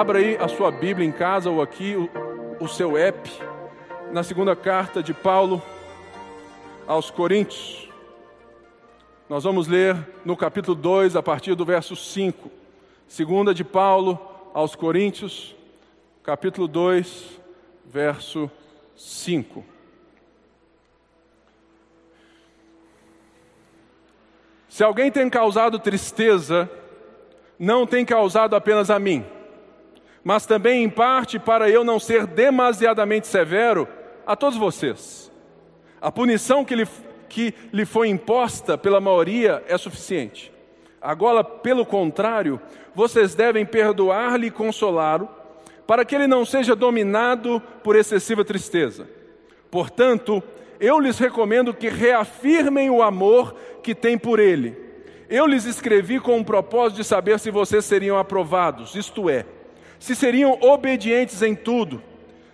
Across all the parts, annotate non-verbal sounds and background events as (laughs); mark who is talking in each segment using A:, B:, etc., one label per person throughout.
A: Abra aí a sua Bíblia em casa ou aqui o, o seu app, na segunda carta de Paulo aos Coríntios. Nós vamos ler no capítulo 2, a partir do verso 5. Segunda de Paulo aos Coríntios, capítulo 2, verso 5. Se alguém tem causado tristeza, não tem causado apenas a mim, mas também em parte para eu não ser demasiadamente severo a todos vocês. A punição que lhe que lhe foi imposta pela maioria é suficiente. Agora, pelo contrário, vocês devem perdoar-lhe e consolá-lo, para que ele não seja dominado por excessiva tristeza. Portanto, eu lhes recomendo que reafirmem o amor que têm por ele. Eu lhes escrevi com o propósito de saber se vocês seriam aprovados, isto é, se seriam obedientes em tudo.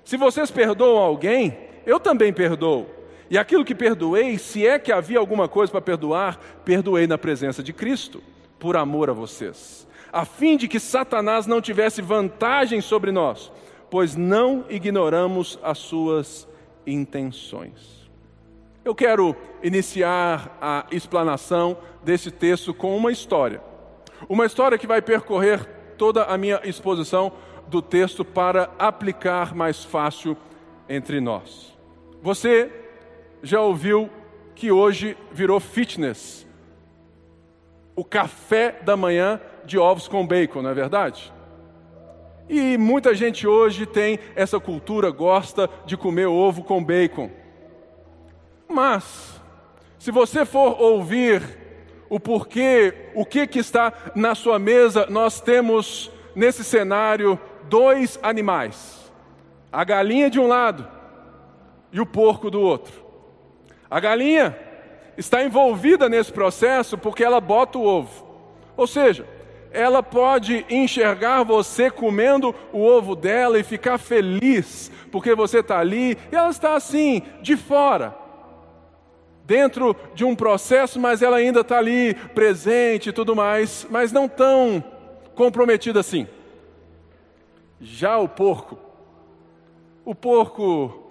A: Se vocês perdoam alguém, eu também perdoo. E aquilo que perdoei, se é que havia alguma coisa para perdoar, perdoei na presença de Cristo, por amor a vocês, a fim de que Satanás não tivesse vantagem sobre nós, pois não ignoramos as suas intenções. Eu quero iniciar a explanação desse texto com uma história. Uma história que vai percorrer toda a minha exposição do texto para aplicar mais fácil entre nós. Você já ouviu que hoje virou fitness o café da manhã de ovos com bacon, não é verdade? E muita gente hoje tem essa cultura, gosta de comer ovo com bacon. Mas, se você for ouvir o porquê, o que, que está na sua mesa, nós temos nesse cenário dois animais: a galinha de um lado e o porco do outro. A galinha está envolvida nesse processo porque ela bota o ovo. Ou seja, ela pode enxergar você comendo o ovo dela e ficar feliz porque você está ali, e ela está assim, de fora, dentro de um processo, mas ela ainda está ali, presente e tudo mais, mas não tão comprometida assim. Já o porco, o porco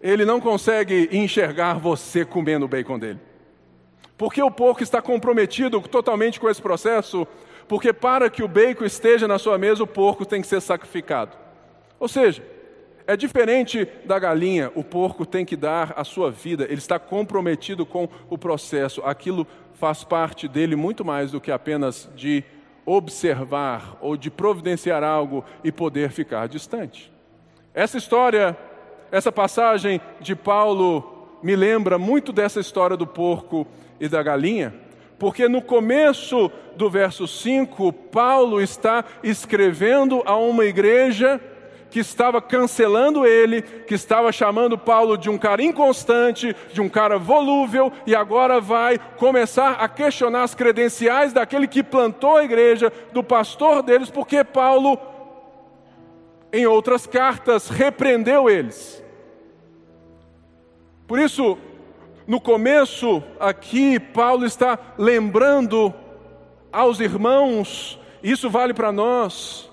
A: ele não consegue enxergar você comendo o bacon dele. Porque o porco está comprometido totalmente com esse processo, porque para que o bacon esteja na sua mesa, o porco tem que ser sacrificado. Ou seja, é diferente da galinha, o porco tem que dar a sua vida, ele está comprometido com o processo, aquilo faz parte dele muito mais do que apenas de observar ou de providenciar algo e poder ficar distante. Essa história essa passagem de Paulo me lembra muito dessa história do porco e da galinha, porque no começo do verso 5, Paulo está escrevendo a uma igreja que estava cancelando ele, que estava chamando Paulo de um cara inconstante, de um cara volúvel, e agora vai começar a questionar as credenciais daquele que plantou a igreja, do pastor deles, porque Paulo, em outras cartas, repreendeu eles. Por isso, no começo aqui, Paulo está lembrando aos irmãos, isso vale para nós,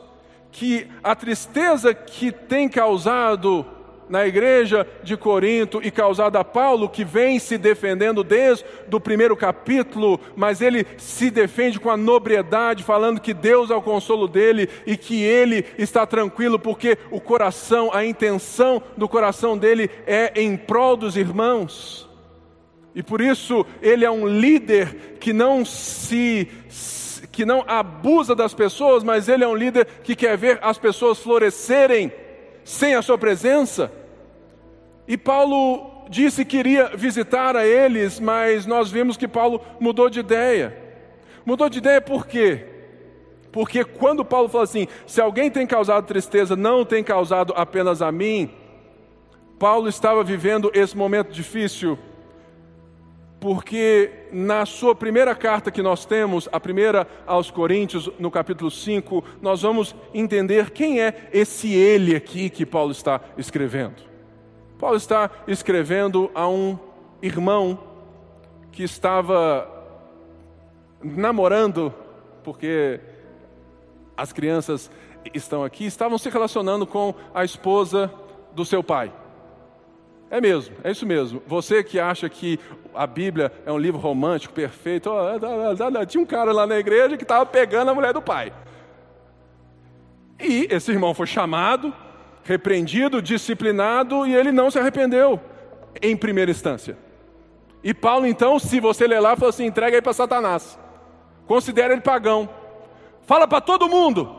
A: que a tristeza que tem causado na igreja de Corinto e causado a Paulo, que vem se defendendo desde o primeiro capítulo, mas ele se defende com a nobriedade, falando que Deus é o consolo dele e que ele está tranquilo, porque o coração, a intenção do coração dele é em prol dos irmãos. E por isso ele é um líder que não se que não abusa das pessoas, mas ele é um líder que quer ver as pessoas florescerem sem a sua presença. E Paulo disse que iria visitar a eles, mas nós vimos que Paulo mudou de ideia. Mudou de ideia por quê? Porque quando Paulo fala assim: se alguém tem causado tristeza, não tem causado apenas a mim, Paulo estava vivendo esse momento difícil, porque na sua primeira carta que nós temos, a primeira aos Coríntios, no capítulo 5, nós vamos entender quem é esse ele aqui que Paulo está escrevendo. Paulo está escrevendo a um irmão que estava namorando, porque as crianças estão aqui estavam se relacionando com a esposa do seu pai. É mesmo, é isso mesmo. Você que acha que a Bíblia é um livro romântico, perfeito, tinha um cara lá na igreja que estava pegando a mulher do pai. E esse irmão foi chamado, repreendido, disciplinado e ele não se arrependeu em primeira instância. E Paulo, então, se você ler lá, falou assim: entrega aí para Satanás, considera ele pagão, fala para todo mundo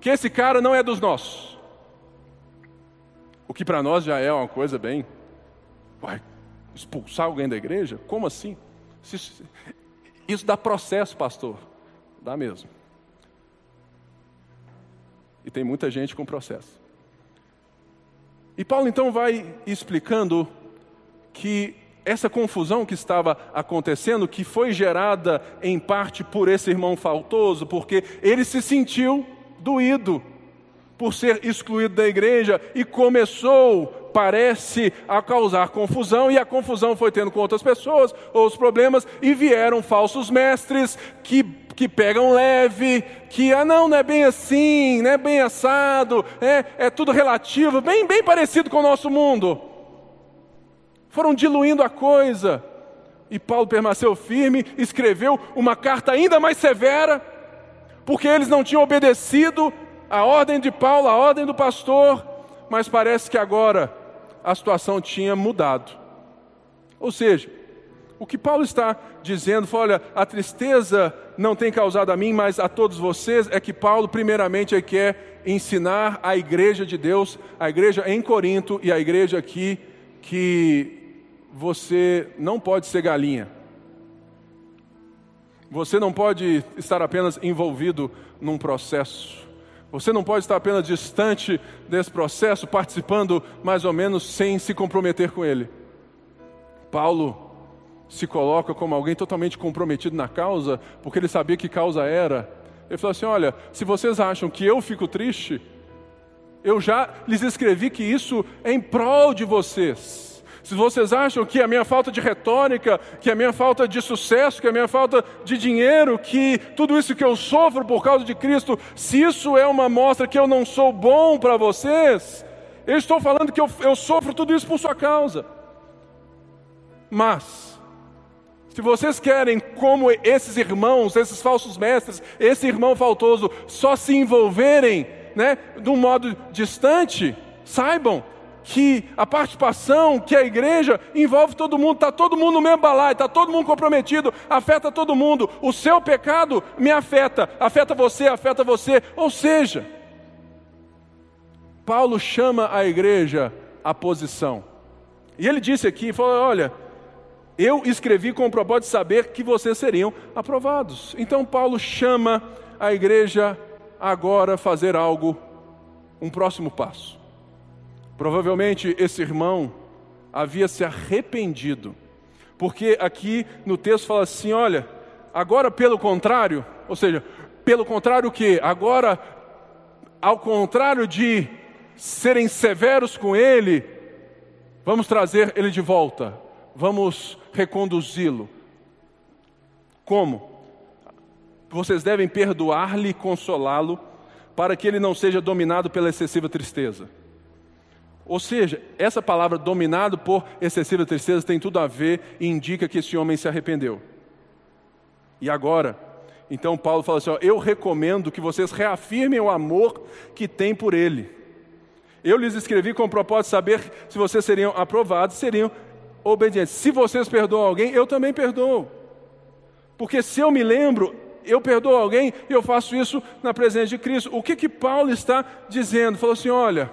A: que esse cara não é dos nossos. O que para nós já é uma coisa bem. Expulsar alguém da igreja? Como assim? Isso dá processo, pastor. Dá mesmo. E tem muita gente com processo. E Paulo então vai explicando que essa confusão que estava acontecendo, que foi gerada em parte por esse irmão faltoso, porque ele se sentiu doído por ser excluído da igreja e começou, parece, a causar confusão, e a confusão foi tendo com outras pessoas, outros problemas, e vieram falsos mestres que, que pegam leve, que, ah, não, não é bem assim, não é bem assado, é, é tudo relativo, bem, bem parecido com o nosso mundo. Foram diluindo a coisa. E Paulo permaneceu firme, escreveu uma carta ainda mais severa, porque eles não tinham obedecido a ordem de Paulo, a ordem do pastor, mas parece que agora a situação tinha mudado. Ou seja, o que Paulo está dizendo olha, a tristeza não tem causado a mim, mas a todos vocês, é que Paulo, primeiramente, quer ensinar a igreja de Deus, a igreja em Corinto e a igreja aqui, que você não pode ser galinha. Você não pode estar apenas envolvido num processo. Você não pode estar apenas distante desse processo, participando mais ou menos sem se comprometer com ele. Paulo se coloca como alguém totalmente comprometido na causa, porque ele sabia que causa era. Ele falou assim: Olha, se vocês acham que eu fico triste, eu já lhes escrevi que isso é em prol de vocês se vocês acham que a minha falta de retórica, que a minha falta de sucesso, que a minha falta de dinheiro, que tudo isso que eu sofro por causa de Cristo, se isso é uma mostra que eu não sou bom para vocês, eu estou falando que eu, eu sofro tudo isso por sua causa. Mas, se vocês querem, como esses irmãos, esses falsos mestres, esse irmão faltoso, só se envolverem né, de um modo distante, saibam que a participação, que a igreja envolve todo mundo, está todo mundo no mesmo balaio, está todo mundo comprometido, afeta todo mundo. O seu pecado me afeta, afeta você, afeta você. Ou seja, Paulo chama a igreja à posição. E ele disse aqui, falou, olha, eu escrevi com o propósito de saber que vocês seriam aprovados. Então Paulo chama a igreja agora a fazer algo, um próximo passo. Provavelmente esse irmão havia se arrependido, porque aqui no texto fala assim: olha, agora pelo contrário, ou seja, pelo contrário o que? Agora, ao contrário de serem severos com ele, vamos trazer ele de volta, vamos reconduzi-lo. Como? Vocês devem perdoar-lhe e consolá-lo, para que ele não seja dominado pela excessiva tristeza. Ou seja, essa palavra dominado por excessiva tristeza tem tudo a ver e indica que esse homem se arrependeu. E agora, então Paulo fala assim: ó, eu recomendo que vocês reafirmem o amor que têm por ele. Eu lhes escrevi com o propósito de saber se vocês seriam aprovados, seriam obedientes. Se vocês perdoam alguém, eu também perdoo. Porque se eu me lembro, eu perdoo alguém e eu faço isso na presença de Cristo. O que que Paulo está dizendo? Falou assim: olha,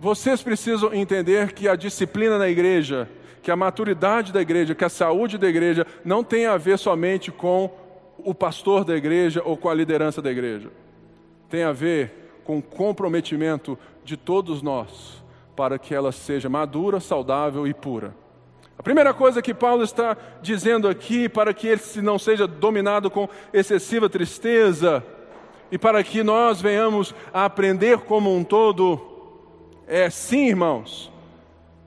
A: vocês precisam entender que a disciplina na igreja, que a maturidade da igreja, que a saúde da igreja não tem a ver somente com o pastor da igreja ou com a liderança da igreja. Tem a ver com o comprometimento de todos nós para que ela seja madura, saudável e pura. A primeira coisa que Paulo está dizendo aqui, para que ele não seja dominado com excessiva tristeza, e para que nós venhamos a aprender como um todo é sim, irmãos,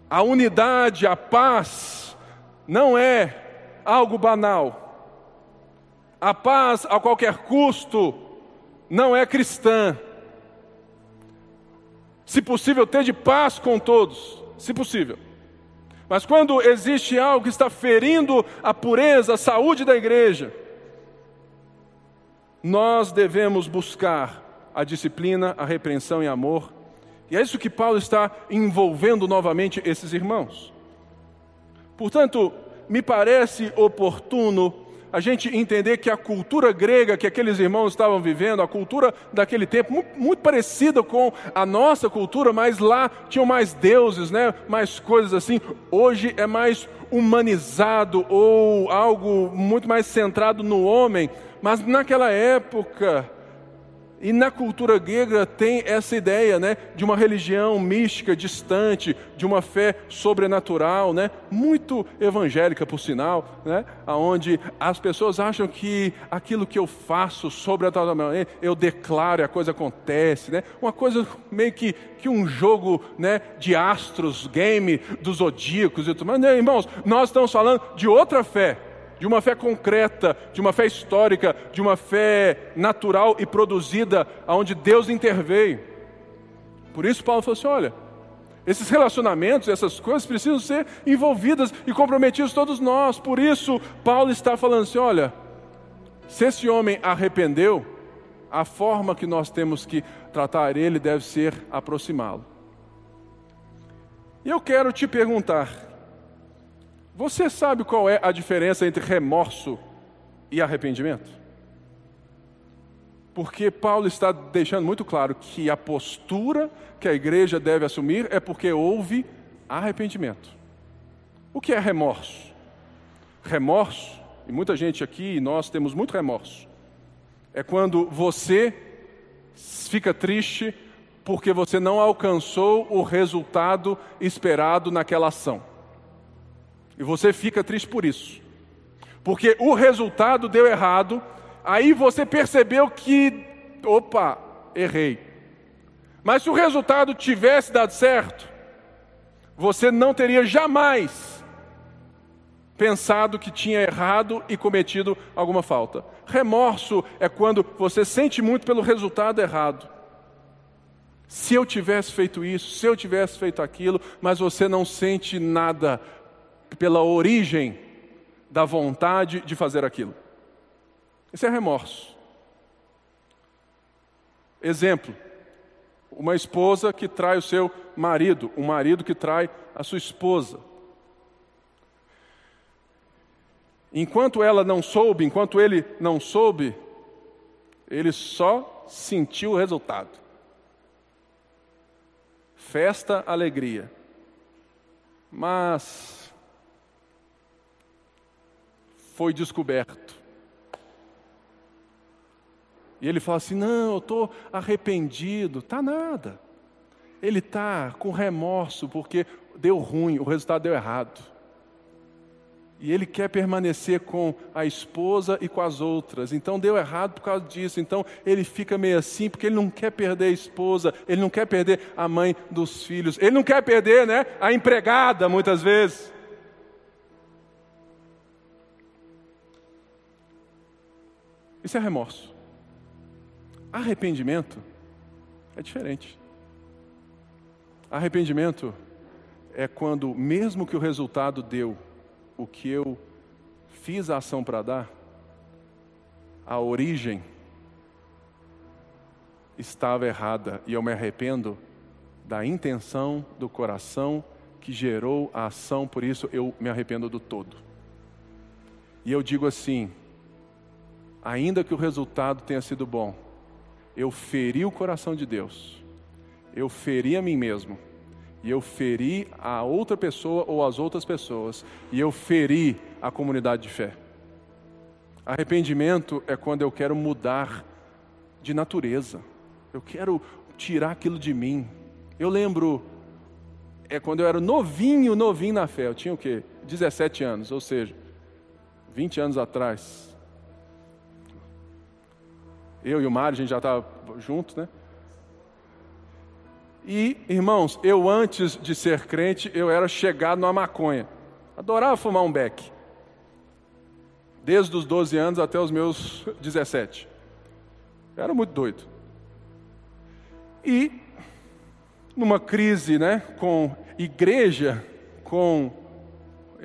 A: a unidade, a paz, não é algo banal. A paz a qualquer custo não é cristã. Se possível, ter de paz com todos, se possível. Mas quando existe algo que está ferindo a pureza, a saúde da igreja, nós devemos buscar a disciplina, a repreensão e amor. E é isso que Paulo está envolvendo novamente esses irmãos. Portanto, me parece oportuno a gente entender que a cultura grega que aqueles irmãos estavam vivendo, a cultura daquele tempo, muito, muito, parecida com a nossa cultura, mas lá tinham mais deuses, né? mais coisas assim. Hoje é mais humanizado ou algo muito mais centrado no homem, mas naquela época e na cultura grega tem essa ideia, né, de uma religião mística, distante, de uma fé sobrenatural, né, muito evangélica por sinal, né, aonde as pessoas acham que aquilo que eu faço sobrenaturalmente, eu declaro e a coisa acontece, né, uma coisa meio que, que um jogo, né, de astros, game dos zodíacos e tudo mais. Irmãos, nós estamos falando de outra fé de uma fé concreta, de uma fé histórica, de uma fé natural e produzida, onde Deus interveio. Por isso, Paulo falou assim: olha, esses relacionamentos, essas coisas precisam ser envolvidas e comprometidos todos nós. Por isso, Paulo está falando assim: olha, se esse homem arrependeu, a forma que nós temos que tratar ele deve ser aproximá-lo. Eu quero te perguntar, você sabe qual é a diferença entre remorso e arrependimento? Porque Paulo está deixando muito claro que a postura que a igreja deve assumir é porque houve arrependimento. O que é remorso? Remorso, e muita gente aqui, nós temos muito remorso, é quando você fica triste porque você não alcançou o resultado esperado naquela ação. E você fica triste por isso. Porque o resultado deu errado, aí você percebeu que, opa, errei. Mas se o resultado tivesse dado certo, você não teria jamais pensado que tinha errado e cometido alguma falta. Remorso é quando você sente muito pelo resultado errado. Se eu tivesse feito isso, se eu tivesse feito aquilo, mas você não sente nada pela origem da vontade de fazer aquilo. Isso é remorso. Exemplo: uma esposa que trai o seu marido, um marido que trai a sua esposa. Enquanto ela não soube, enquanto ele não soube, ele só sentiu o resultado. Festa, alegria. Mas foi descoberto. E ele fala assim: Não, eu estou arrependido. Tá nada. Ele está com remorso porque deu ruim, o resultado deu errado. E ele quer permanecer com a esposa e com as outras. Então deu errado por causa disso. Então ele fica meio assim porque ele não quer perder a esposa, ele não quer perder a mãe dos filhos, ele não quer perder, né, a empregada muitas vezes. É remorso. Arrependimento é diferente. Arrependimento é quando, mesmo que o resultado deu o que eu fiz a ação para dar, a origem estava errada e eu me arrependo da intenção do coração que gerou a ação, por isso eu me arrependo do todo. E eu digo assim: ainda que o resultado tenha sido bom, eu feri o coração de Deus, eu feri a mim mesmo, e eu feri a outra pessoa ou as outras pessoas, e eu feri a comunidade de fé. Arrependimento é quando eu quero mudar de natureza, eu quero tirar aquilo de mim. Eu lembro, é quando eu era novinho, novinho na fé, eu tinha o quê? 17 anos, ou seja, 20 anos atrás. Eu e o Mário, a gente já estava junto, né? E, irmãos, eu antes de ser crente, eu era chegado na maconha. Adorava fumar um beck. Desde os 12 anos até os meus (laughs) 17. Eu era muito doido. E numa crise né, com igreja, com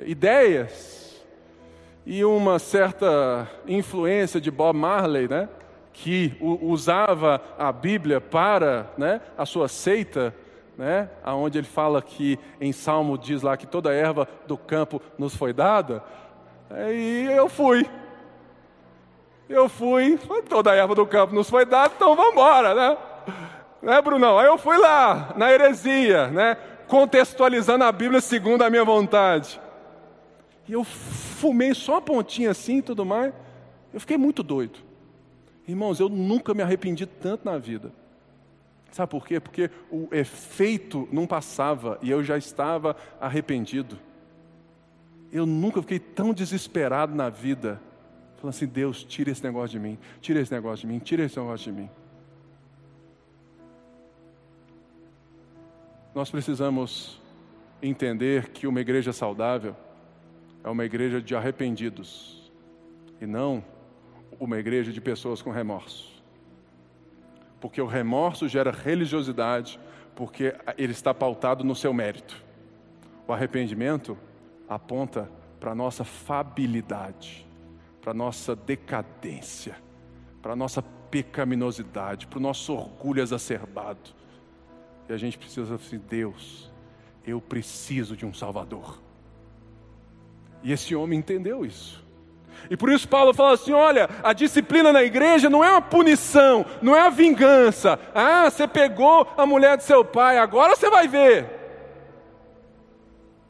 A: ideias, e uma certa influência de Bob Marley, né, que usava a Bíblia para né, a sua seita, né, onde ele fala que em Salmo diz lá que toda erva do campo nos foi dada, e eu fui. Eu fui, toda erva do campo nos foi dada, então vamos embora, né? Né, Brunão? Aí eu fui lá, na heresia, né? Contextualizando a Bíblia segundo a minha vontade. E eu fumei só uma pontinha assim e tudo mais. Eu fiquei muito doido. Irmãos, eu nunca me arrependi tanto na vida. Sabe por quê? Porque o efeito não passava e eu já estava arrependido. Eu nunca fiquei tão desesperado na vida. Falando assim, Deus, tira esse negócio de mim, tira esse negócio de mim, tira esse negócio de mim. Nós precisamos entender que uma igreja saudável é uma igreja de arrependidos e não uma igreja de pessoas com remorso. Porque o remorso gera religiosidade, porque ele está pautado no seu mérito. O arrependimento aponta para a nossa fabilidade, para a nossa decadência, para a nossa pecaminosidade, para o nosso orgulho exacerbado. E a gente precisa assim, Deus, eu preciso de um Salvador. E esse homem entendeu isso. E por isso Paulo fala assim: olha, a disciplina na igreja não é uma punição, não é a vingança. Ah, você pegou a mulher de seu pai, agora você vai ver.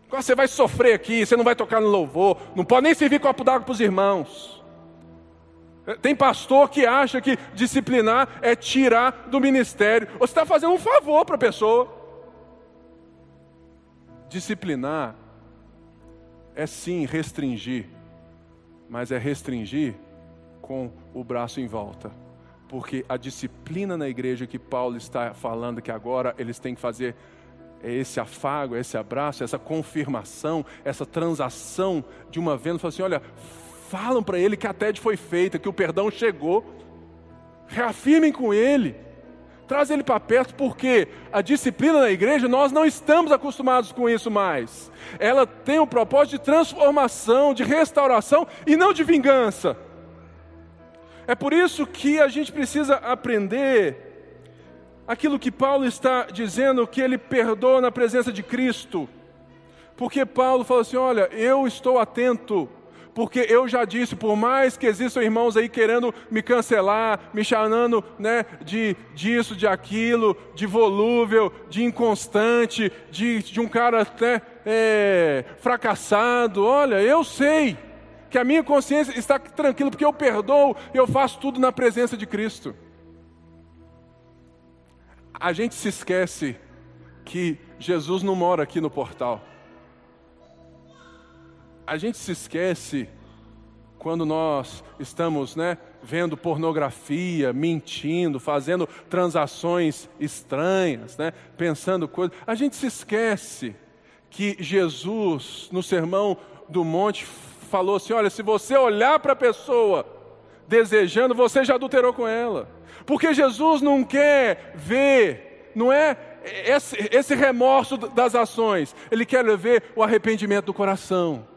A: Agora você vai sofrer aqui, você não vai tocar no louvor, não pode nem servir copo d'água para os irmãos. Tem pastor que acha que disciplinar é tirar do ministério. Você está fazendo um favor para a pessoa. Disciplinar é sim restringir mas é restringir com o braço em volta. Porque a disciplina na igreja que Paulo está falando que agora eles têm que fazer é esse afago, esse abraço, essa confirmação, essa transação de uma venda, falam assim, olha, falam para ele que a TED foi feita, que o perdão chegou, reafirmem com ele, traz ele para perto, porque a disciplina na igreja, nós não estamos acostumados com isso mais. Ela tem o um propósito de transformação, de restauração e não de vingança. É por isso que a gente precisa aprender aquilo que Paulo está dizendo, que ele perdoa na presença de Cristo. Porque Paulo fala assim: olha, eu estou atento porque eu já disse, por mais que existam irmãos aí querendo me cancelar, me chamando né, de disso, de aquilo, de volúvel, de inconstante, de, de um cara até é, fracassado, olha, eu sei que a minha consciência está tranquila, porque eu perdoo e eu faço tudo na presença de Cristo. A gente se esquece que Jesus não mora aqui no portal a gente se esquece quando nós estamos, né, vendo pornografia, mentindo, fazendo transações estranhas, né, pensando coisas. A gente se esquece que Jesus, no sermão do monte, falou assim: olha, se você olhar para a pessoa desejando, você já adulterou com ela. Porque Jesus não quer ver, não é esse, esse remorso das ações, ele quer ver o arrependimento do coração.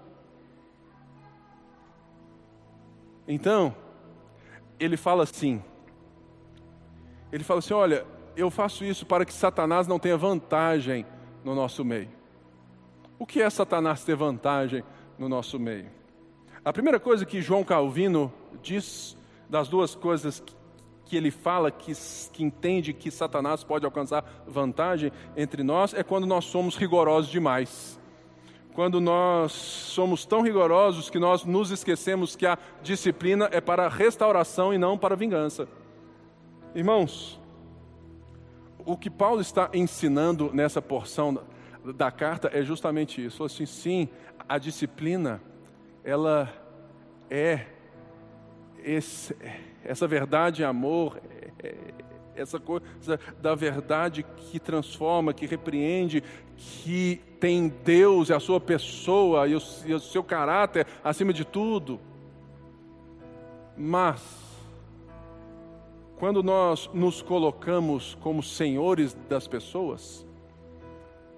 A: Então, ele fala assim: ele fala assim, olha, eu faço isso para que Satanás não tenha vantagem no nosso meio. O que é Satanás ter vantagem no nosso meio? A primeira coisa que João Calvino diz das duas coisas que ele fala que, que entende que Satanás pode alcançar vantagem entre nós é quando nós somos rigorosos demais quando nós somos tão rigorosos que nós nos esquecemos que a disciplina é para restauração e não para vingança. Irmãos, o que Paulo está ensinando nessa porção da carta é justamente isso. Assim, sim, a disciplina, ela é esse, essa verdade amor, é, essa coisa da verdade que transforma, que repreende, que tem Deus e a sua pessoa e o, e o seu caráter acima de tudo. Mas, quando nós nos colocamos como senhores das pessoas,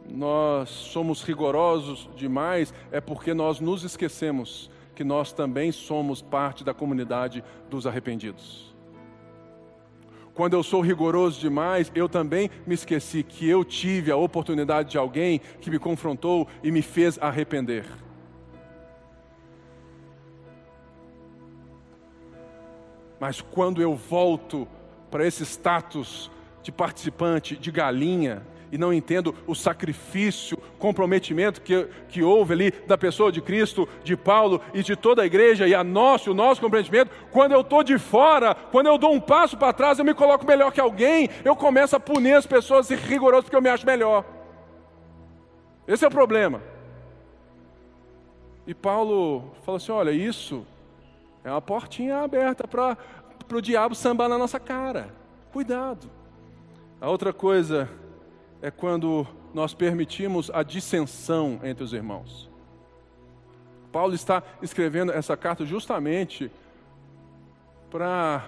A: nós somos rigorosos demais, é porque nós nos esquecemos que nós também somos parte da comunidade dos arrependidos. Quando eu sou rigoroso demais, eu também me esqueci que eu tive a oportunidade de alguém que me confrontou e me fez arrepender. Mas quando eu volto para esse status de participante, de galinha, e não entendo o sacrifício, comprometimento que, que houve ali da pessoa de Cristo, de Paulo e de toda a igreja, e a nosso, o nosso comprometimento, quando eu estou de fora, quando eu dou um passo para trás, eu me coloco melhor que alguém, eu começo a punir as pessoas e rigoroso porque eu me acho melhor. Esse é o problema. E Paulo falou assim: olha, isso é uma portinha aberta para o diabo sambar na nossa cara. Cuidado. A outra coisa é quando nós permitimos a dissensão entre os irmãos. Paulo está escrevendo essa carta justamente para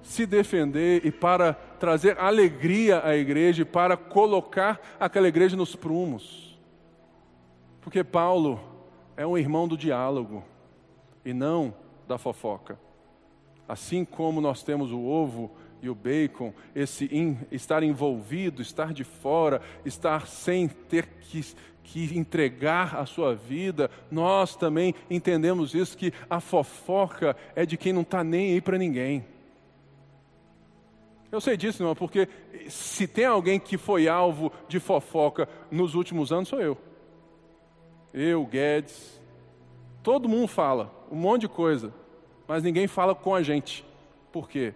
A: se defender e para trazer alegria à igreja e para colocar aquela igreja nos prumos. Porque Paulo é um irmão do diálogo e não da fofoca. Assim como nós temos o ovo e o bacon, esse in, estar envolvido, estar de fora, estar sem ter que, que entregar a sua vida, nós também entendemos isso, que a fofoca é de quem não está nem aí para ninguém. Eu sei disso, irmão, porque se tem alguém que foi alvo de fofoca nos últimos anos, sou eu. Eu, Guedes, todo mundo fala um monte de coisa, mas ninguém fala com a gente. Por quê?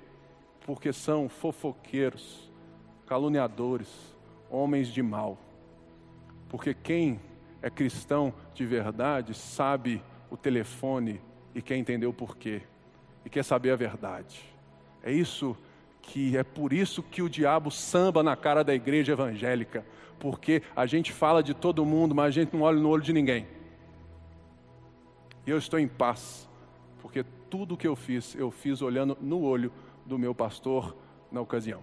A: Porque são fofoqueiros, caluniadores, homens de mal. Porque quem é cristão de verdade sabe o telefone e quer entender o porquê, e quer saber a verdade. É isso que é por isso que o diabo samba na cara da igreja evangélica, porque a gente fala de todo mundo, mas a gente não olha no olho de ninguém. E eu estou em paz, porque tudo que eu fiz, eu fiz olhando no olho do meu pastor na ocasião.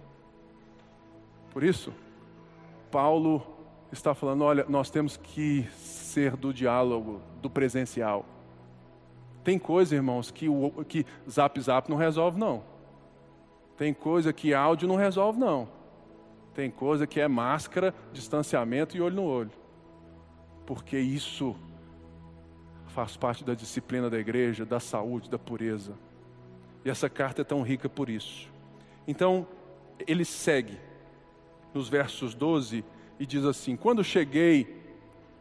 A: Por isso, Paulo está falando: olha, nós temos que ser do diálogo, do presencial. Tem coisa, irmãos, que, o, que zap zap não resolve, não. Tem coisa que áudio não resolve, não. Tem coisa que é máscara, distanciamento e olho no olho. Porque isso faz parte da disciplina da igreja, da saúde, da pureza. E essa carta é tão rica por isso. Então, ele segue nos versos 12 e diz assim: Quando cheguei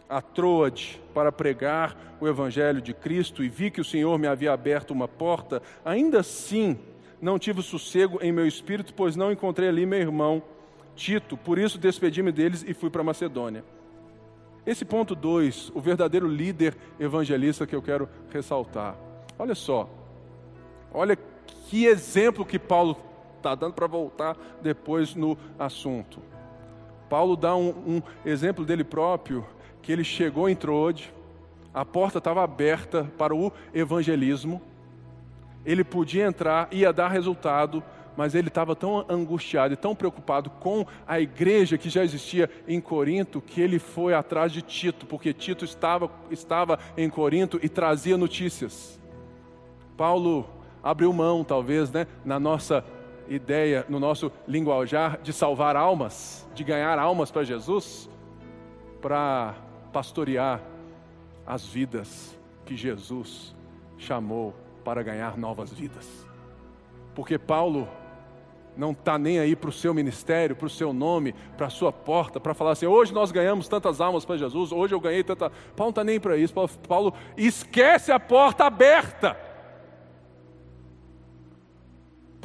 A: a Troade para pregar o evangelho de Cristo e vi que o Senhor me havia aberto uma porta, ainda assim não tive sossego em meu espírito, pois não encontrei ali meu irmão Tito, por isso despedi-me deles e fui para Macedônia. Esse ponto 2, o verdadeiro líder evangelista que eu quero ressaltar. Olha só, olha que exemplo que Paulo está dando para voltar depois no assunto. Paulo dá um, um, exemplo dele próprio, que ele chegou em Troade, a porta estava aberta para o evangelismo, ele podia entrar, ia dar resultado, mas ele estava tão angustiado e tão preocupado com a igreja que já existia em Corinto, que ele foi atrás de Tito, porque Tito estava, estava em Corinto e trazia notícias. Paulo abriu mão, talvez, né, na nossa ideia, no nosso linguajar, de salvar almas, de ganhar almas para Jesus, para pastorear as vidas que Jesus chamou para ganhar novas vidas. Porque Paulo não está nem aí para o seu ministério, para o seu nome, para a sua porta, para falar assim: hoje nós ganhamos tantas almas para Jesus, hoje eu ganhei tanta. Paulo não está nem para isso. Paulo, Paulo esquece a porta aberta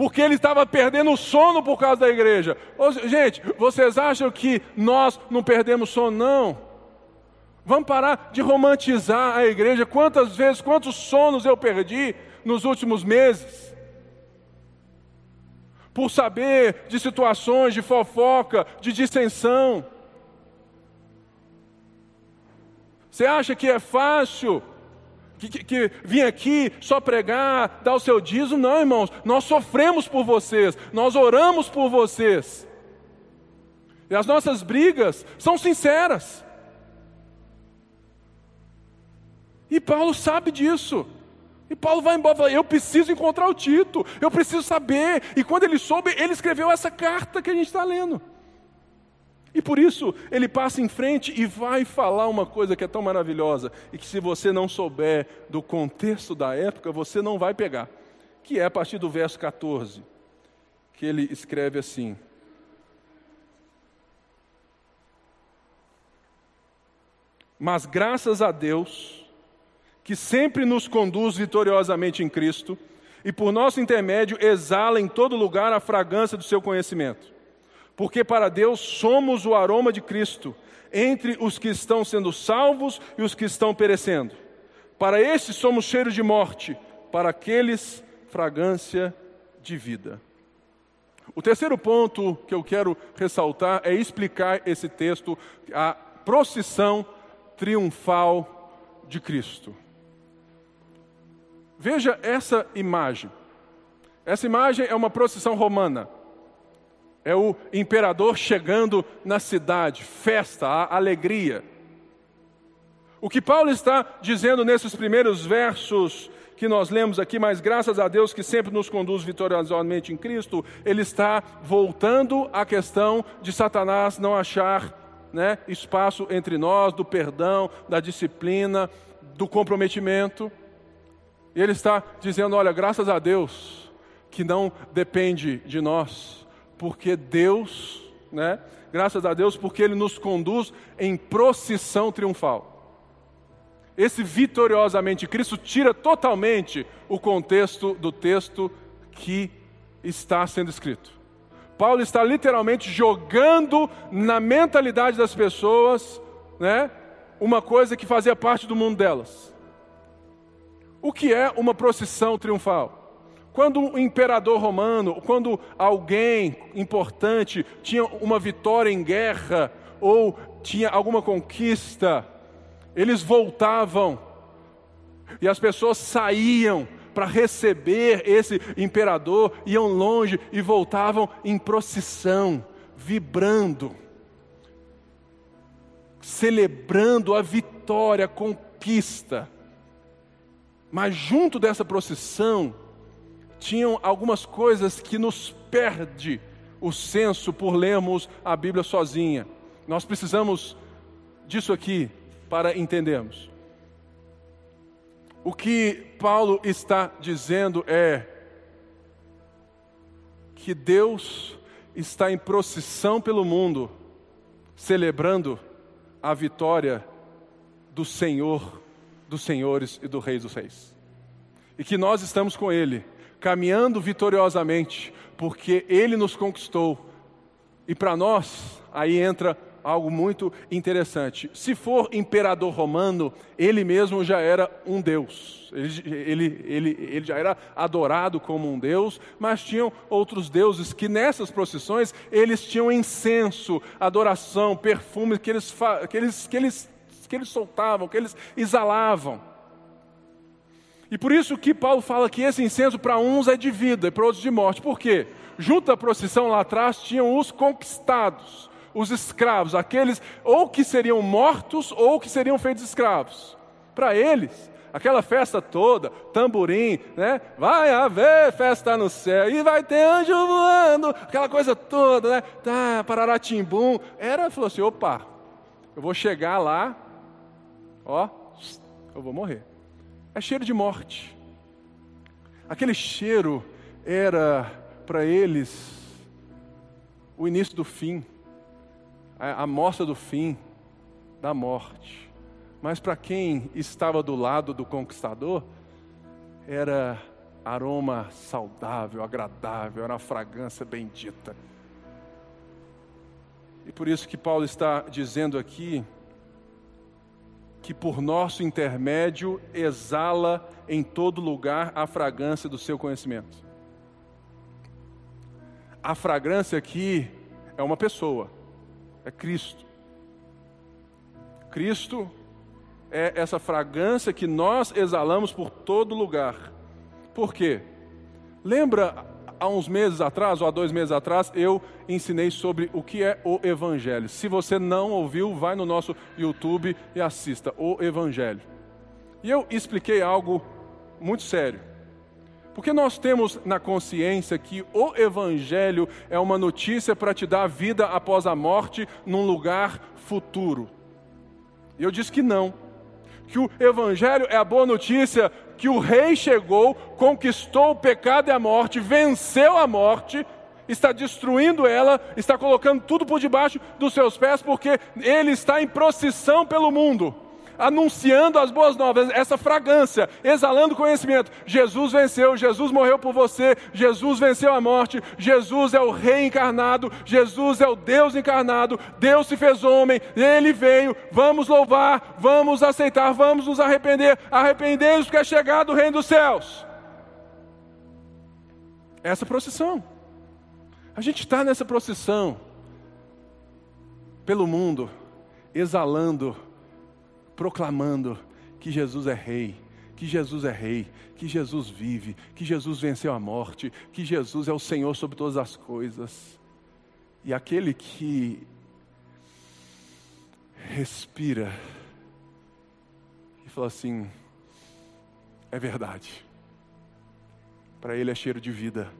A: porque ele estava perdendo o sono por causa da igreja. Gente, vocês acham que nós não perdemos sono? Não. Vamos parar de romantizar a igreja. Quantas vezes, quantos sonos eu perdi nos últimos meses? Por saber de situações de fofoca, de dissensão. Você acha que é fácil que, que, que vim aqui só pregar, dar o seu dízimo. Não, irmãos, nós sofremos por vocês, nós oramos por vocês. E as nossas brigas são sinceras. E Paulo sabe disso. E Paulo vai embora fala: Eu preciso encontrar o Tito, eu preciso saber. E quando ele soube, ele escreveu essa carta que a gente está lendo. E por isso ele passa em frente e vai falar uma coisa que é tão maravilhosa e que se você não souber do contexto da época, você não vai pegar. Que é a partir do verso 14, que ele escreve assim: Mas graças a Deus, que sempre nos conduz vitoriosamente em Cristo e por nosso intermédio exala em todo lugar a fragrância do seu conhecimento. Porque para Deus somos o aroma de Cristo entre os que estão sendo salvos e os que estão perecendo. Para estes somos cheiro de morte, para aqueles fragrância de vida. O terceiro ponto que eu quero ressaltar é explicar esse texto, a procissão triunfal de Cristo. Veja essa imagem. Essa imagem é uma procissão romana. É o imperador chegando na cidade, festa, alegria. O que Paulo está dizendo nesses primeiros versos que nós lemos aqui, mas graças a Deus que sempre nos conduz vitoriosamente em Cristo, ele está voltando à questão de Satanás não achar né, espaço entre nós, do perdão, da disciplina, do comprometimento. E ele está dizendo: olha, graças a Deus que não depende de nós, porque Deus, né? Graças a Deus porque ele nos conduz em procissão triunfal. Esse vitoriosamente Cristo tira totalmente o contexto do texto que está sendo escrito. Paulo está literalmente jogando na mentalidade das pessoas, né, uma coisa que fazia parte do mundo delas. O que é uma procissão triunfal? Quando um imperador romano, quando alguém importante tinha uma vitória em guerra ou tinha alguma conquista, eles voltavam e as pessoas saíam para receber esse imperador, iam longe e voltavam em procissão, vibrando, celebrando a vitória, a conquista. Mas junto dessa procissão, tinham algumas coisas que nos perde o senso por lermos a Bíblia sozinha. Nós precisamos disso aqui para entendermos. O que Paulo está dizendo é que Deus está em procissão pelo mundo, celebrando a vitória do Senhor dos senhores e do rei dos reis. E que nós estamos com Ele, caminhando vitoriosamente, porque Ele nos conquistou. E para nós, aí entra algo muito interessante. Se for imperador romano, ele mesmo já era um deus. Ele, ele, ele, ele já era adorado como um deus, mas tinham outros deuses que nessas procissões eles tinham incenso, adoração, perfume que eles, que eles, que eles que eles soltavam, que eles exalavam. E por isso que Paulo fala que esse incenso para uns é de vida e para outros de morte. Por quê? Junto à procissão lá atrás tinham os conquistados, os escravos, aqueles ou que seriam mortos ou que seriam feitos escravos. Para eles, aquela festa toda, tamborim, né? Vai haver festa no céu e vai ter anjo voando, aquela coisa toda, né? Tá, pararatimbum. Era, falou assim: opa, eu vou chegar lá, ó, eu vou morrer. É cheiro de morte. Aquele cheiro era para eles o início do fim, a mostra do fim da morte. Mas para quem estava do lado do conquistador, era aroma saudável, agradável, era uma fragrância bendita. E por isso que Paulo está dizendo aqui que por nosso intermédio exala em todo lugar a fragrância do seu conhecimento. A fragrância aqui é uma pessoa, é Cristo. Cristo é essa fragrância que nós exalamos por todo lugar. Por quê? Lembra há uns meses atrás, ou há dois meses atrás, eu ensinei sobre o que é o Evangelho. Se você não ouviu, vai no nosso YouTube e assista o Evangelho. E eu expliquei algo muito sério. Porque nós temos na consciência que o Evangelho é uma notícia para te dar vida após a morte num lugar futuro. E eu disse que não. Que o Evangelho é a boa notícia que o rei chegou, conquistou o pecado e a morte, venceu a morte, está destruindo ela, está colocando tudo por debaixo dos seus pés, porque ele está em procissão pelo mundo anunciando as boas novas, essa fragrância, exalando conhecimento. Jesus venceu, Jesus morreu por você, Jesus venceu a morte, Jesus é o Rei encarnado, Jesus é o Deus encarnado, Deus se fez homem, ele veio, vamos louvar, vamos aceitar, vamos nos arrepender, arrependemos porque é chegado o Reino dos céus. Essa procissão. A gente está nessa procissão pelo mundo, exalando proclamando que Jesus é Rei, que Jesus é Rei, que Jesus vive, que Jesus venceu a morte, que Jesus é o Senhor sobre todas as coisas. E aquele que respira e fala assim: é verdade. Para ele é cheiro de vida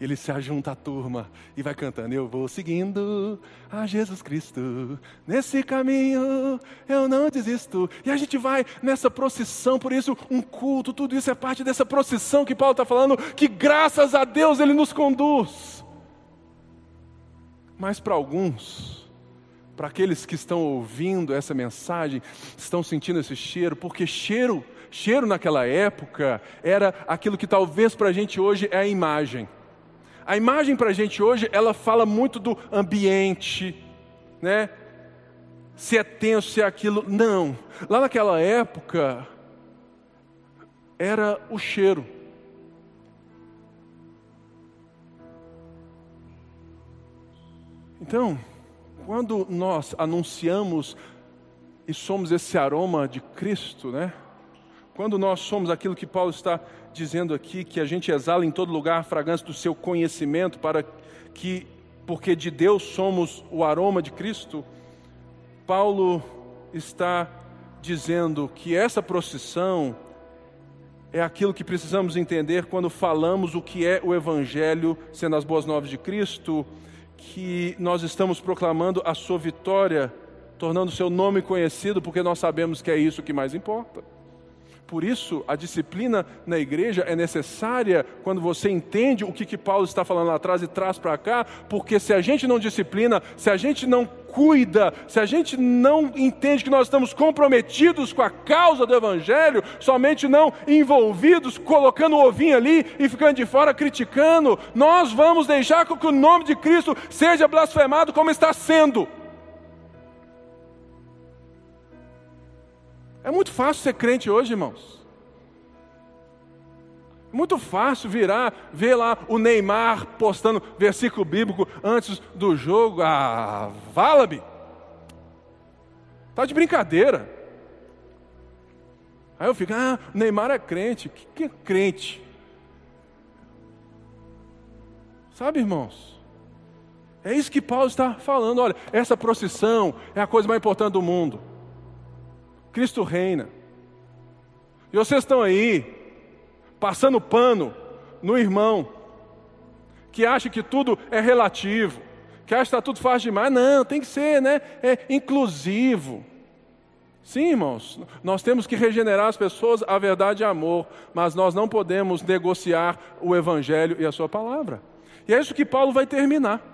A: ele se ajunta à turma e vai cantando: Eu vou seguindo a Jesus Cristo, nesse caminho eu não desisto. E a gente vai nessa procissão, por isso, um culto, tudo isso é parte dessa procissão que Paulo está falando, que graças a Deus ele nos conduz. Mas para alguns, para aqueles que estão ouvindo essa mensagem, estão sentindo esse cheiro, porque cheiro, cheiro naquela época era aquilo que talvez para a gente hoje é a imagem. A imagem para a gente hoje, ela fala muito do ambiente, né? Se é tenso, se é aquilo. Não. Lá naquela época, era o cheiro. Então, quando nós anunciamos e somos esse aroma de Cristo, né? Quando nós somos aquilo que Paulo está dizendo aqui, que a gente exala em todo lugar a fragrância do seu conhecimento, para que, porque de Deus somos o aroma de Cristo, Paulo está dizendo que essa procissão é aquilo que precisamos entender quando falamos o que é o Evangelho, sendo as boas novas de Cristo, que nós estamos proclamando a sua vitória, tornando seu nome conhecido, porque nós sabemos que é isso que mais importa. Por isso, a disciplina na igreja é necessária quando você entende o que, que Paulo está falando lá atrás e traz para cá, porque se a gente não disciplina, se a gente não cuida, se a gente não entende que nós estamos comprometidos com a causa do Evangelho, somente não envolvidos, colocando o ovinho ali e ficando de fora criticando, nós vamos deixar que o nome de Cristo seja blasfemado como está sendo. É muito fácil ser crente hoje, irmãos. É muito fácil virar, ver lá o Neymar postando versículo bíblico antes do jogo. Ah, vala-me. Tá de brincadeira. Aí eu fico, ah, Neymar é crente. O que é crente? Sabe, irmãos? É isso que Paulo está falando. Olha, essa procissão é a coisa mais importante do mundo. Cristo reina. E vocês estão aí, passando pano no irmão, que acha que tudo é relativo, que acha que está tudo fácil demais. Não, tem que ser, né? É inclusivo. Sim, irmãos, nós temos que regenerar as pessoas, a verdade é amor, mas nós não podemos negociar o Evangelho e a Sua palavra. E é isso que Paulo vai terminar.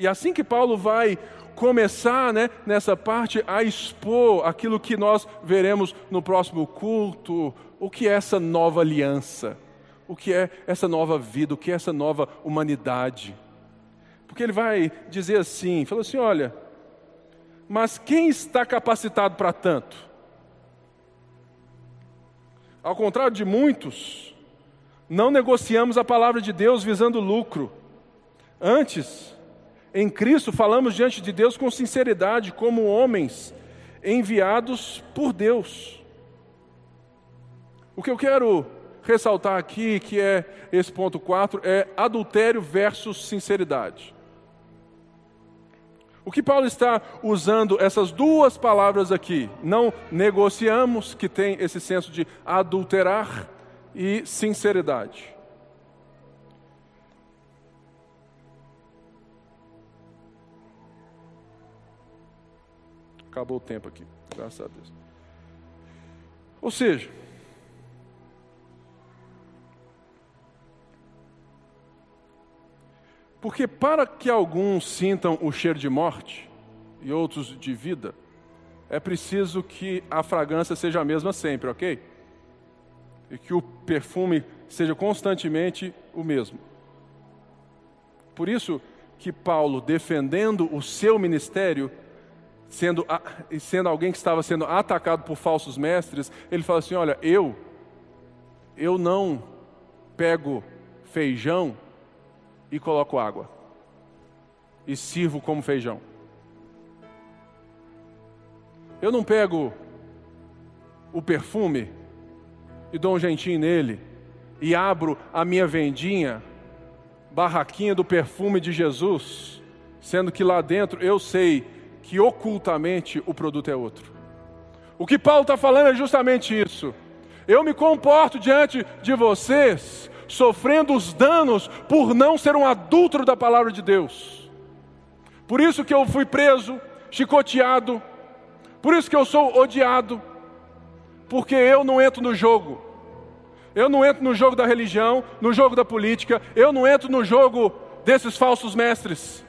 A: E assim que Paulo vai começar né, nessa parte a expor aquilo que nós veremos no próximo culto, o que é essa nova aliança, o que é essa nova vida, o que é essa nova humanidade. Porque ele vai dizer assim: falou assim, olha, mas quem está capacitado para tanto? Ao contrário de muitos, não negociamos a palavra de Deus visando lucro. Antes, em Cristo falamos diante de Deus com sinceridade, como homens enviados por Deus. O que eu quero ressaltar aqui, que é esse ponto 4, é adultério versus sinceridade. O que Paulo está usando essas duas palavras aqui, não negociamos, que tem esse senso de adulterar, e sinceridade. Acabou o tempo aqui, graças a Deus. Ou seja, Porque para que alguns sintam o cheiro de morte e outros de vida, é preciso que a fragrância seja a mesma sempre, ok? E que o perfume seja constantemente o mesmo. Por isso que Paulo, defendendo o seu ministério, sendo, sendo alguém que estava sendo atacado por falsos mestres, ele fala assim: Olha, eu, eu não pego feijão e coloco água e sirvo como feijão. Eu não pego o perfume e dou um jeitinho nele e abro a minha vendinha, barraquinha do perfume de Jesus, sendo que lá dentro eu sei que ocultamente o produto é outro. O que Paulo está falando é justamente isso. Eu me comporto diante de vocês sofrendo os danos por não ser um adúltero da palavra de Deus. Por isso que eu fui preso, chicoteado, por isso que eu sou odiado, porque eu não entro no jogo. Eu não entro no jogo da religião, no jogo da política, eu não entro no jogo desses falsos mestres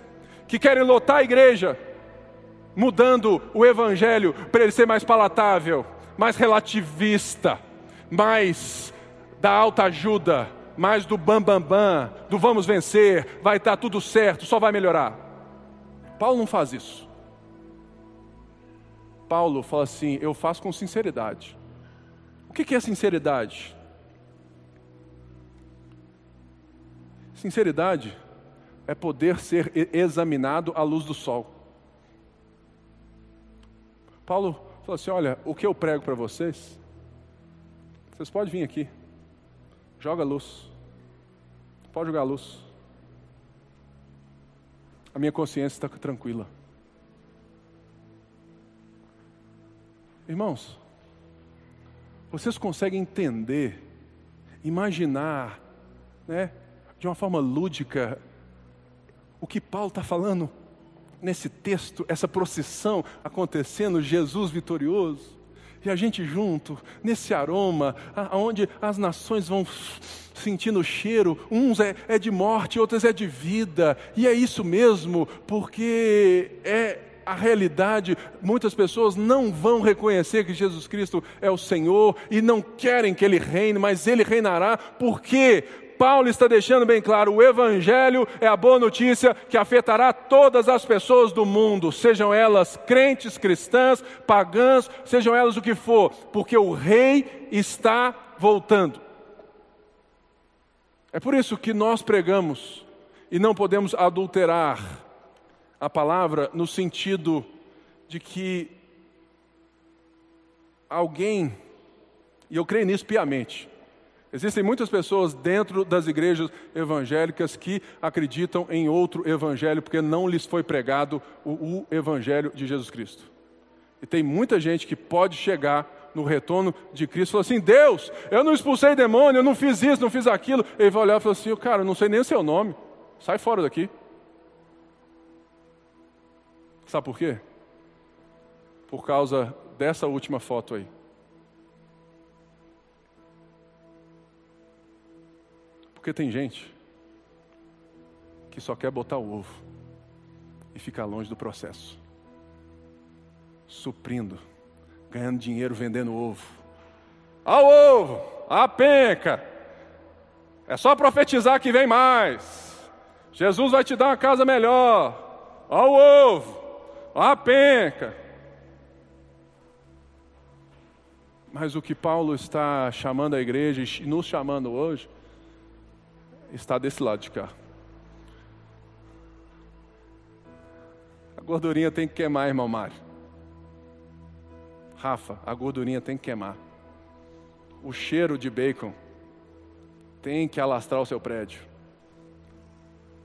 A: que querem lotar a igreja, mudando o evangelho para ele ser mais palatável, mais relativista, mais da alta ajuda, mais do bam bam bam, do vamos vencer, vai estar tudo certo, só vai melhorar. Paulo não faz isso. Paulo fala assim: eu faço com sinceridade. O que é sinceridade? Sinceridade é poder ser examinado à luz do sol. Paulo falou assim: olha, o que eu prego para vocês, vocês podem vir aqui. Joga luz. Pode jogar luz. A minha consciência está tranquila. Irmãos, vocês conseguem entender, imaginar, né, de uma forma lúdica, o que Paulo está falando nesse texto, essa procissão acontecendo, Jesus vitorioso? e a gente junto, nesse aroma, aonde as nações vão sentindo o cheiro, uns é, é de morte, outros é de vida, e é isso mesmo, porque é a realidade, muitas pessoas não vão reconhecer que Jesus Cristo é o Senhor e não querem que Ele reine, mas Ele reinará, porque Paulo está deixando bem claro: o Evangelho é a boa notícia que afetará todas as pessoas do mundo, sejam elas crentes, cristãs, pagãs, sejam elas o que for, porque o Rei está voltando. É por isso que nós pregamos e não podemos adulterar a palavra no sentido de que alguém, e eu creio nisso piamente, Existem muitas pessoas dentro das igrejas evangélicas que acreditam em outro evangelho porque não lhes foi pregado o, o, evangelho de Jesus Cristo. E tem muita gente que pode chegar no retorno de Cristo e falar assim: Deus, eu não expulsei demônio, eu não fiz isso, não fiz aquilo. Ele vai olhar e falar assim: Cara, eu não sei nem o seu nome, sai fora daqui. Sabe por quê? Por causa dessa última foto aí. Porque tem gente que só quer botar o ovo e ficar longe do processo, suprindo, ganhando dinheiro vendendo ovo. Ao ovo, a penca. É só profetizar que vem mais. Jesus vai te dar uma casa melhor. Ao ovo, a penca. Mas o que Paulo está chamando a igreja e nos chamando hoje está desse lado de cá. A gordurinha tem que queimar, irmão Mário. Rafa, a gordurinha tem que queimar. O cheiro de bacon tem que alastrar o seu prédio,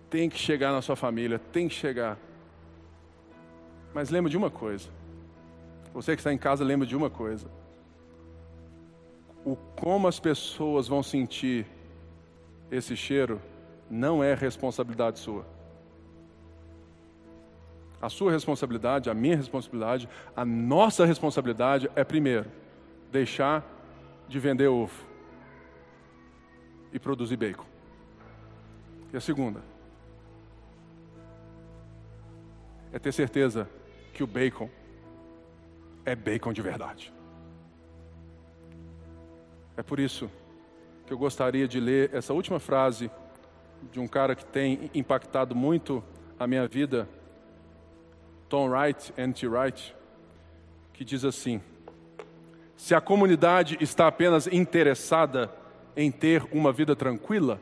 A: tem que chegar na sua família, tem que chegar. Mas lembra de uma coisa, você que está em casa, lembra de uma coisa: o como as pessoas vão sentir esse cheiro não é responsabilidade sua. A sua responsabilidade, a minha responsabilidade, a nossa responsabilidade é, primeiro, deixar de vender ovo e produzir bacon. E a segunda é ter certeza que o bacon é bacon de verdade. É por isso que eu gostaria de ler essa última frase de um cara que tem impactado muito a minha vida, Tom Wright, N.T. Wright, que diz assim: Se a comunidade está apenas interessada em ter uma vida tranquila,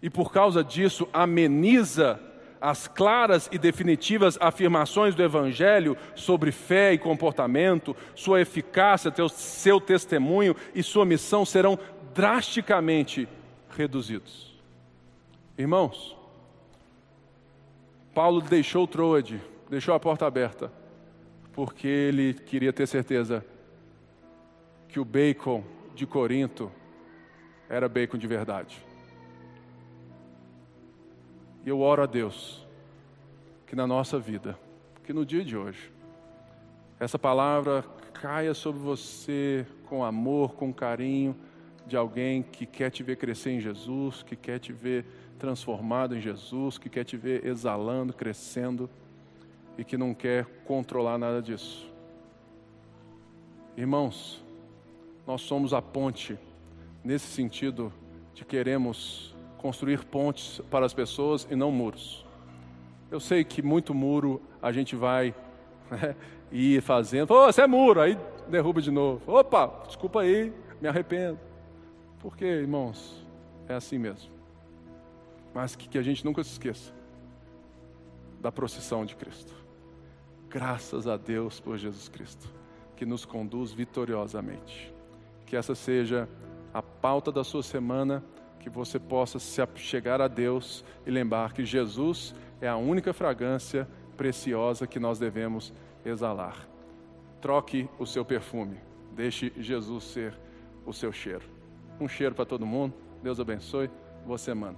A: e por causa disso ameniza as claras e definitivas afirmações do Evangelho sobre fé e comportamento, sua eficácia, seu testemunho e sua missão serão drasticamente reduzidos. Irmãos, Paulo deixou Troade, deixou a porta aberta, porque ele queria ter certeza que o bacon de Corinto era bacon de verdade. E eu oro a Deus que na nossa vida, que no dia de hoje, essa palavra caia sobre você com amor, com carinho de alguém que quer te ver crescer em Jesus, que quer te ver transformado em Jesus, que quer te ver exalando, crescendo e que não quer controlar nada disso. Irmãos, nós somos a ponte nesse sentido de queremos construir pontes para as pessoas e não muros. Eu sei que muito muro a gente vai né, ir fazendo. Oh, você é muro, aí derruba de novo. Opa, desculpa aí, me arrependo. Porque, irmãos, é assim mesmo. Mas que, que a gente nunca se esqueça da procissão de Cristo. Graças a Deus por Jesus Cristo, que nos conduz vitoriosamente. Que essa seja a pauta da sua semana que você possa se chegar a Deus e lembrar que Jesus é a única fragrância preciosa que nós devemos exalar. Troque o seu perfume, deixe Jesus ser o seu cheiro. Um cheiro para todo mundo. Deus abençoe. Boa semana.